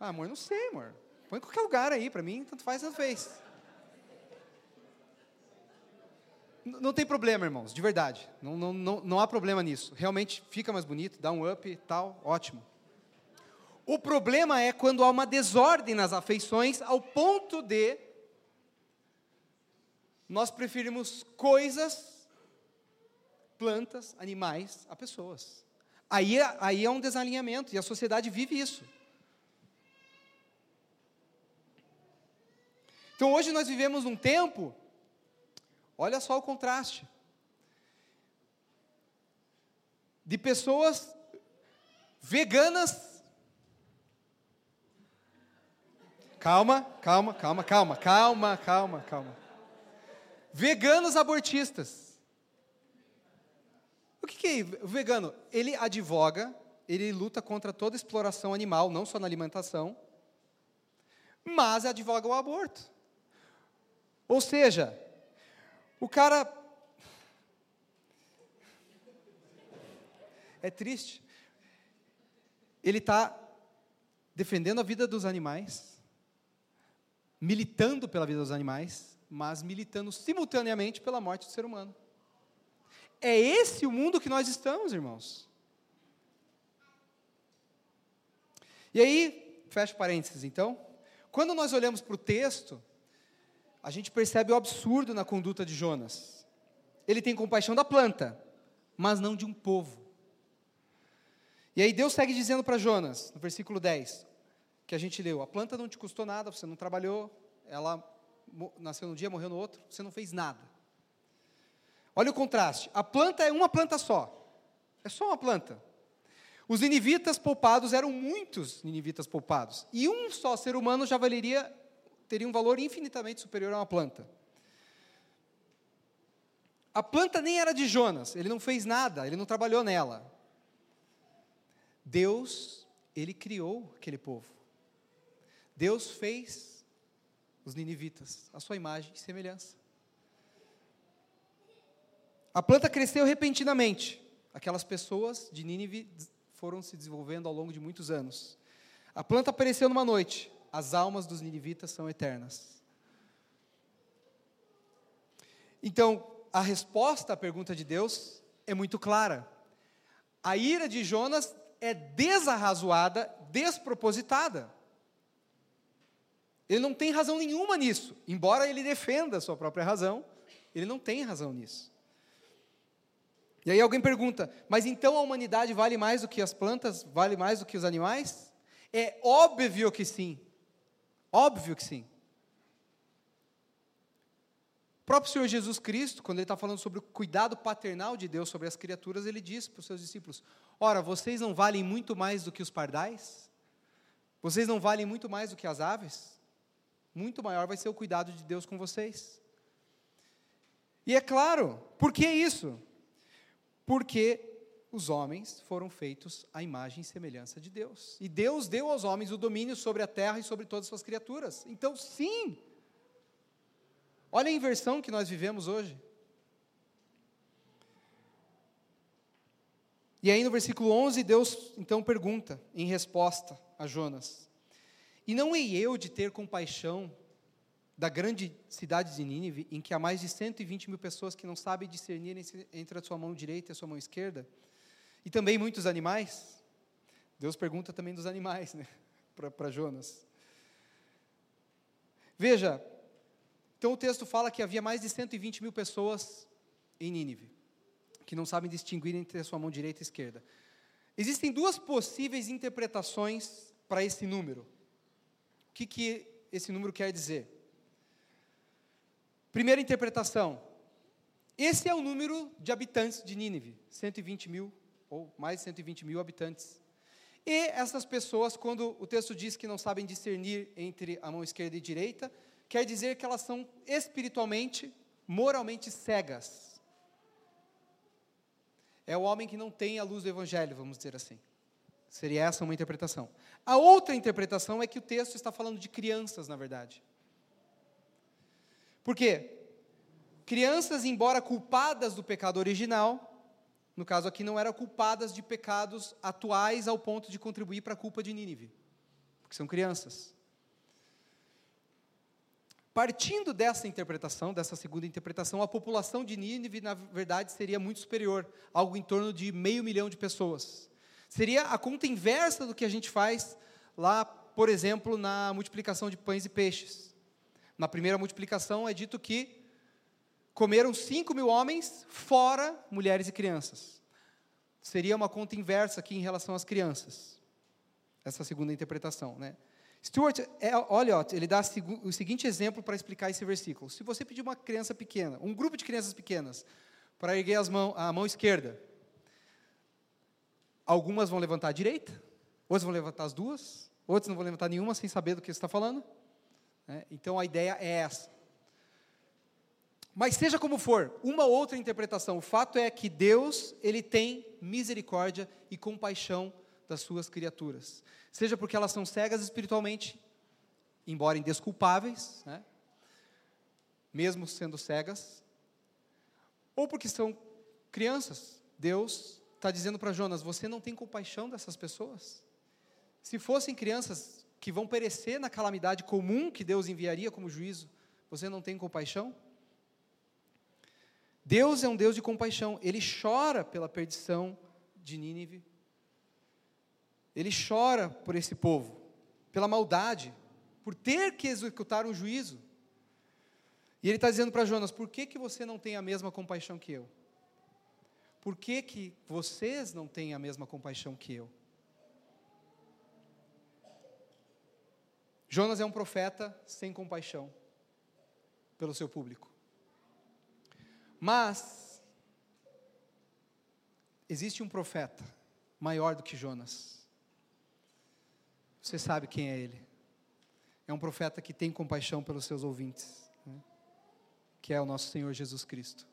Speaker 2: ah, amor, não sei, amor. Põe em qualquer lugar aí, para mim, tanto faz, tanto fez. Não tem problema, irmãos, de verdade. Não, não, não, não há problema nisso. Realmente fica mais bonito, dá um up tal, ótimo. O problema é quando há uma desordem nas afeições ao ponto de nós preferimos coisas, plantas, animais a pessoas. Aí, é, aí é um desalinhamento e a sociedade vive isso. Então hoje nós vivemos um tempo, olha só o contraste, de pessoas veganas. Calma, calma, calma, calma, calma, calma, calma. Veganos abortistas. O que, que é o vegano? Ele advoga, ele luta contra toda exploração animal, não só na alimentação, mas advoga o aborto. Ou seja, o cara. É triste. Ele está defendendo a vida dos animais, militando pela vida dos animais, mas militando simultaneamente pela morte do ser humano. É esse o mundo que nós estamos, irmãos. E aí, fecha parênteses então. Quando nós olhamos para o texto, a gente percebe o absurdo na conduta de Jonas. Ele tem compaixão da planta, mas não de um povo. E aí Deus segue dizendo para Jonas, no versículo 10, que a gente leu: A planta não te custou nada, você não trabalhou, ela nasceu num dia, morreu no outro, você não fez nada. Olha o contraste: a planta é uma planta só, é só uma planta. Os ninivitas poupados eram muitos ninivitas poupados, e um só ser humano já valeria teria um valor infinitamente superior a uma planta. A planta nem era de Jonas, ele não fez nada, ele não trabalhou nela. Deus, ele criou aquele povo. Deus fez os ninivitas, a sua imagem e semelhança. A planta cresceu repentinamente. Aquelas pessoas de Nínive foram se desenvolvendo ao longo de muitos anos. A planta apareceu numa noite as almas dos ninivitas são eternas. Então, a resposta à pergunta de Deus é muito clara. A ira de Jonas é desarrazoada, despropositada. Ele não tem razão nenhuma nisso, embora ele defenda a sua própria razão, ele não tem razão nisso. E aí alguém pergunta: mas então a humanidade vale mais do que as plantas, vale mais do que os animais? É óbvio que sim. Óbvio que sim. O próprio Senhor Jesus Cristo, quando ele está falando sobre o cuidado paternal de Deus sobre as criaturas, ele diz para os seus discípulos: Ora, vocês não valem muito mais do que os pardais? Vocês não valem muito mais do que as aves? Muito maior vai ser o cuidado de Deus com vocês. E é claro, por que isso? Porque os homens foram feitos à imagem e semelhança de Deus. E Deus deu aos homens o domínio sobre a terra e sobre todas as suas criaturas. Então, sim. Olha a inversão que nós vivemos hoje. E aí no versículo 11, Deus então pergunta, em resposta a Jonas: E não hei eu de ter compaixão da grande cidade de Nínive, em que há mais de 120 mil pessoas que não sabem discernir entre a sua mão direita e a sua mão esquerda? E também muitos animais. Deus pergunta também dos animais, né? Para Jonas. Veja, então o texto fala que havia mais de 120 mil pessoas em Nínive, que não sabem distinguir entre a sua mão direita e esquerda. Existem duas possíveis interpretações para esse número. O que, que esse número quer dizer? Primeira interpretação: esse é o número de habitantes de Nínive, 120 mil ou mais de 120 mil habitantes. E essas pessoas, quando o texto diz que não sabem discernir entre a mão esquerda e direita, quer dizer que elas são espiritualmente, moralmente cegas. É o homem que não tem a luz do Evangelho, vamos dizer assim. Seria essa uma interpretação. A outra interpretação é que o texto está falando de crianças, na verdade. Por quê? Crianças, embora culpadas do pecado original, no caso aqui, não eram culpadas de pecados atuais ao ponto de contribuir para a culpa de Nínive, porque são crianças. Partindo dessa interpretação, dessa segunda interpretação, a população de Nínive, na verdade, seria muito superior, algo em torno de meio milhão de pessoas. Seria a conta inversa do que a gente faz lá, por exemplo, na multiplicação de pães e peixes. Na primeira multiplicação é dito que comeram cinco mil homens, fora mulheres e crianças. Seria uma conta inversa aqui em relação às crianças. Essa segunda interpretação, né? Stuart Elliott, ele dá o seguinte exemplo para explicar esse versículo. Se você pedir uma criança pequena, um grupo de crianças pequenas, para erguer as mão, a mão esquerda, algumas vão levantar a direita, outras vão levantar as duas, outras não vão levantar nenhuma sem saber do que você está falando. Né? Então a ideia é essa. Mas seja como for, uma outra interpretação, o fato é que Deus, ele tem misericórdia e compaixão das suas criaturas seja porque elas são cegas espiritualmente, embora indesculpáveis, né? mesmo sendo cegas, ou porque são crianças. Deus está dizendo para Jonas: você não tem compaixão dessas pessoas? Se fossem crianças que vão perecer na calamidade comum que Deus enviaria como juízo, você não tem compaixão? Deus é um Deus de compaixão, ele chora pela perdição de Nínive, ele chora por esse povo, pela maldade, por ter que executar um juízo. E ele está dizendo para Jonas: por que, que você não tem a mesma compaixão que eu? Por que, que vocês não têm a mesma compaixão que eu? Jonas é um profeta sem compaixão pelo seu público. Mas existe um profeta maior do que Jonas. Você sabe quem é ele. É um profeta que tem compaixão pelos seus ouvintes, né? que é o nosso Senhor Jesus Cristo.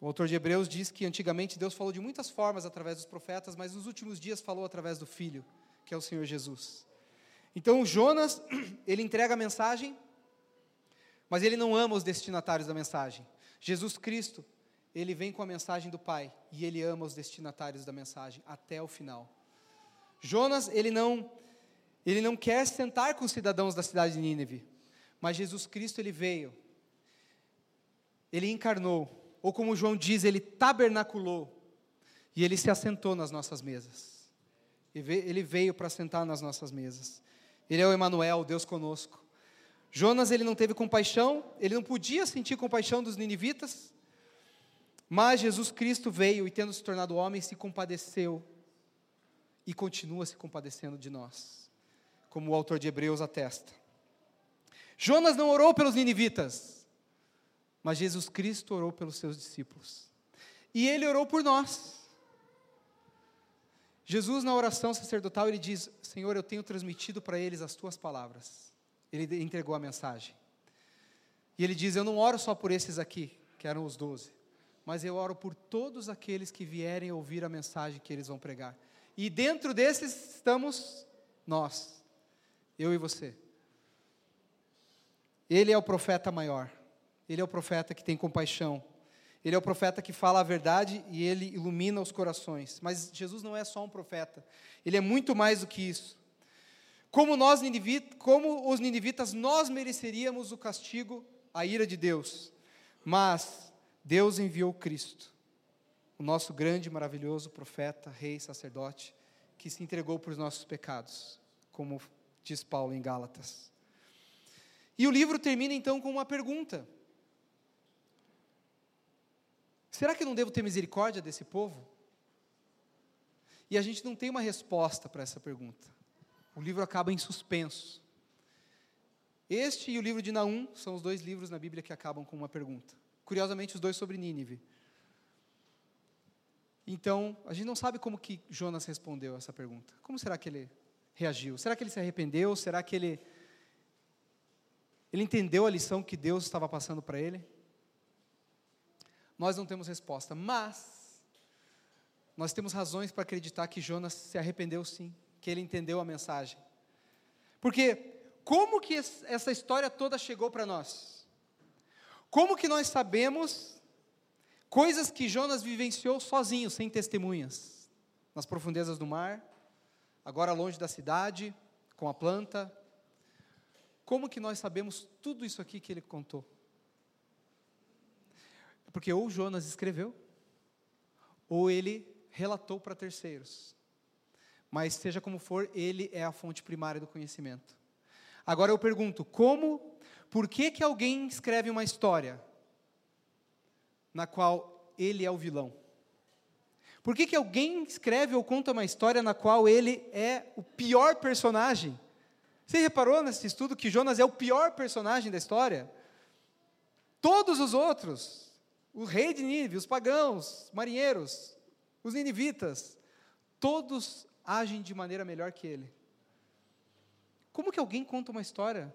Speaker 2: O autor de Hebreus diz que antigamente Deus falou de muitas formas através dos profetas, mas nos últimos dias falou através do Filho, que é o Senhor Jesus. Então Jonas, ele entrega a mensagem, mas ele não ama os destinatários da mensagem. Jesus Cristo, ele vem com a mensagem do Pai e ele ama os destinatários da mensagem até o final. Jonas, ele não ele não quer sentar com os cidadãos da cidade de Nínive, mas Jesus Cristo ele veio, ele encarnou, ou como João diz, ele tabernaculou, e ele se assentou nas nossas mesas. Ele veio para sentar nas nossas mesas. Ele é o Emanuel, Deus conosco. Jonas ele não teve compaixão, ele não podia sentir compaixão dos ninivitas, mas Jesus Cristo veio e tendo se tornado homem se compadeceu e continua se compadecendo de nós como o autor de Hebreus atesta. Jonas não orou pelos ninivitas, mas Jesus Cristo orou pelos seus discípulos. E ele orou por nós. Jesus, na oração sacerdotal, ele diz: Senhor, eu tenho transmitido para eles as tuas palavras. Ele entregou a mensagem. E ele diz: Eu não oro só por esses aqui, que eram os doze, mas eu oro por todos aqueles que vierem ouvir a mensagem que eles vão pregar. E dentro desses estamos nós eu e você. Ele é o profeta maior. Ele é o profeta que tem compaixão. Ele é o profeta que fala a verdade e ele ilumina os corações. Mas Jesus não é só um profeta. Ele é muito mais do que isso. Como nós, como os ninivitas, nós mereceríamos o castigo, a ira de Deus. Mas Deus enviou Cristo, o nosso grande, maravilhoso profeta, rei, sacerdote, que se entregou por os nossos pecados, como diz Paulo em Gálatas. E o livro termina então com uma pergunta: Será que eu não devo ter misericórdia desse povo? E a gente não tem uma resposta para essa pergunta. O livro acaba em suspenso. Este e o livro de Naum são os dois livros na Bíblia que acabam com uma pergunta. Curiosamente, os dois sobre Nínive. Então, a gente não sabe como que Jonas respondeu essa pergunta. Como será que ele reagiu? Será que ele se arrependeu? Será que ele ele entendeu a lição que Deus estava passando para ele? Nós não temos resposta, mas nós temos razões para acreditar que Jonas se arrependeu sim, que ele entendeu a mensagem. Porque como que essa história toda chegou para nós? Como que nós sabemos Coisas que Jonas vivenciou sozinho, sem testemunhas, nas profundezas do mar, agora longe da cidade, com a planta. Como que nós sabemos tudo isso aqui que ele contou? Porque ou Jonas escreveu, ou ele relatou para terceiros. Mas seja como for, ele é a fonte primária do conhecimento. Agora eu pergunto, como, por que que alguém escreve uma história na qual ele é o vilão? Por que, que alguém escreve ou conta uma história na qual ele é o pior personagem? Você reparou nesse estudo que Jonas é o pior personagem da história? Todos os outros, o rei de Nínive, os pagãos, marinheiros, os ninivitas, todos agem de maneira melhor que ele. Como que alguém conta uma história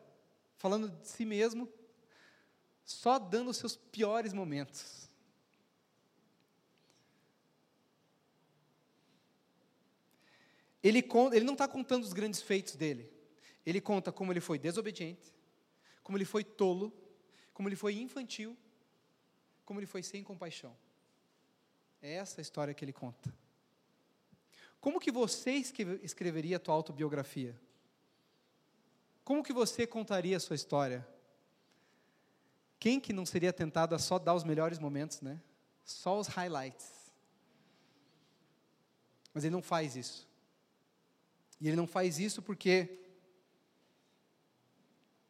Speaker 2: falando de si mesmo, só dando os seus piores momentos? Ele, conta, ele não está contando os grandes feitos dele. Ele conta como ele foi desobediente, como ele foi tolo, como ele foi infantil, como ele foi sem compaixão. É essa a história que ele conta. Como que você escreveria a tua autobiografia? Como que você contaria a sua história? Quem que não seria tentado a só dar os melhores momentos, né? Só os highlights. Mas ele não faz isso. E ele não faz isso porque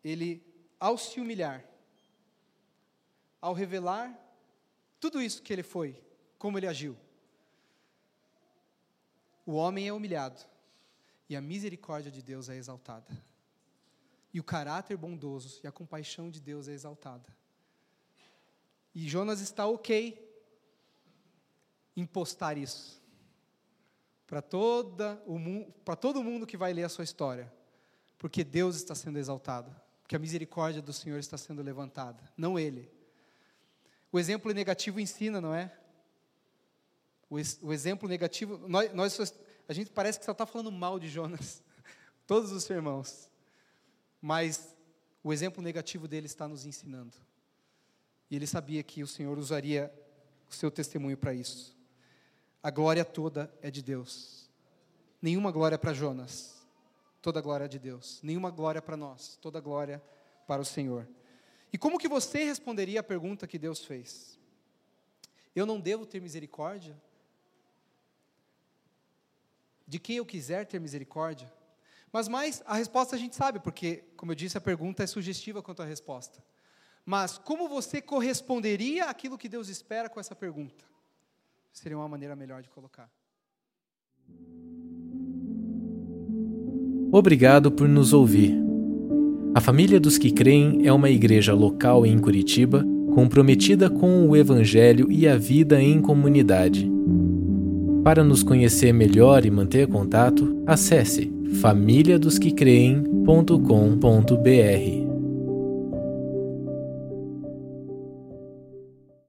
Speaker 2: ele, ao se humilhar, ao revelar tudo isso que ele foi, como ele agiu, o homem é humilhado e a misericórdia de Deus é exaltada. E o caráter bondoso e a compaixão de Deus é exaltada. E Jonas está ok em postar isso para todo mundo que vai ler a sua história, porque Deus está sendo exaltado, porque a misericórdia do Senhor está sendo levantada, não ele. O exemplo negativo ensina, não é? O, o exemplo negativo, nós, nós, a gente parece que só está falando mal de Jonas, todos os sermãos, mas o exemplo negativo dele está nos ensinando. E ele sabia que o Senhor usaria o seu testemunho para isso. A glória toda é de Deus. Nenhuma glória para Jonas, toda glória é de Deus. Nenhuma glória para nós, toda glória para o Senhor. E como que você responderia à pergunta que Deus fez? Eu não devo ter misericórdia? De quem eu quiser ter misericórdia? Mas mais, a resposta a gente sabe, porque, como eu disse, a pergunta é sugestiva quanto à resposta. Mas como você corresponderia àquilo que Deus espera com essa pergunta? seria uma maneira melhor de colocar.
Speaker 1: Obrigado por nos ouvir. A Família dos que Creem é uma igreja local em Curitiba comprometida com o Evangelho e a vida em comunidade. Para nos conhecer melhor e manter contato, acesse famíliadosquecreem.com.br.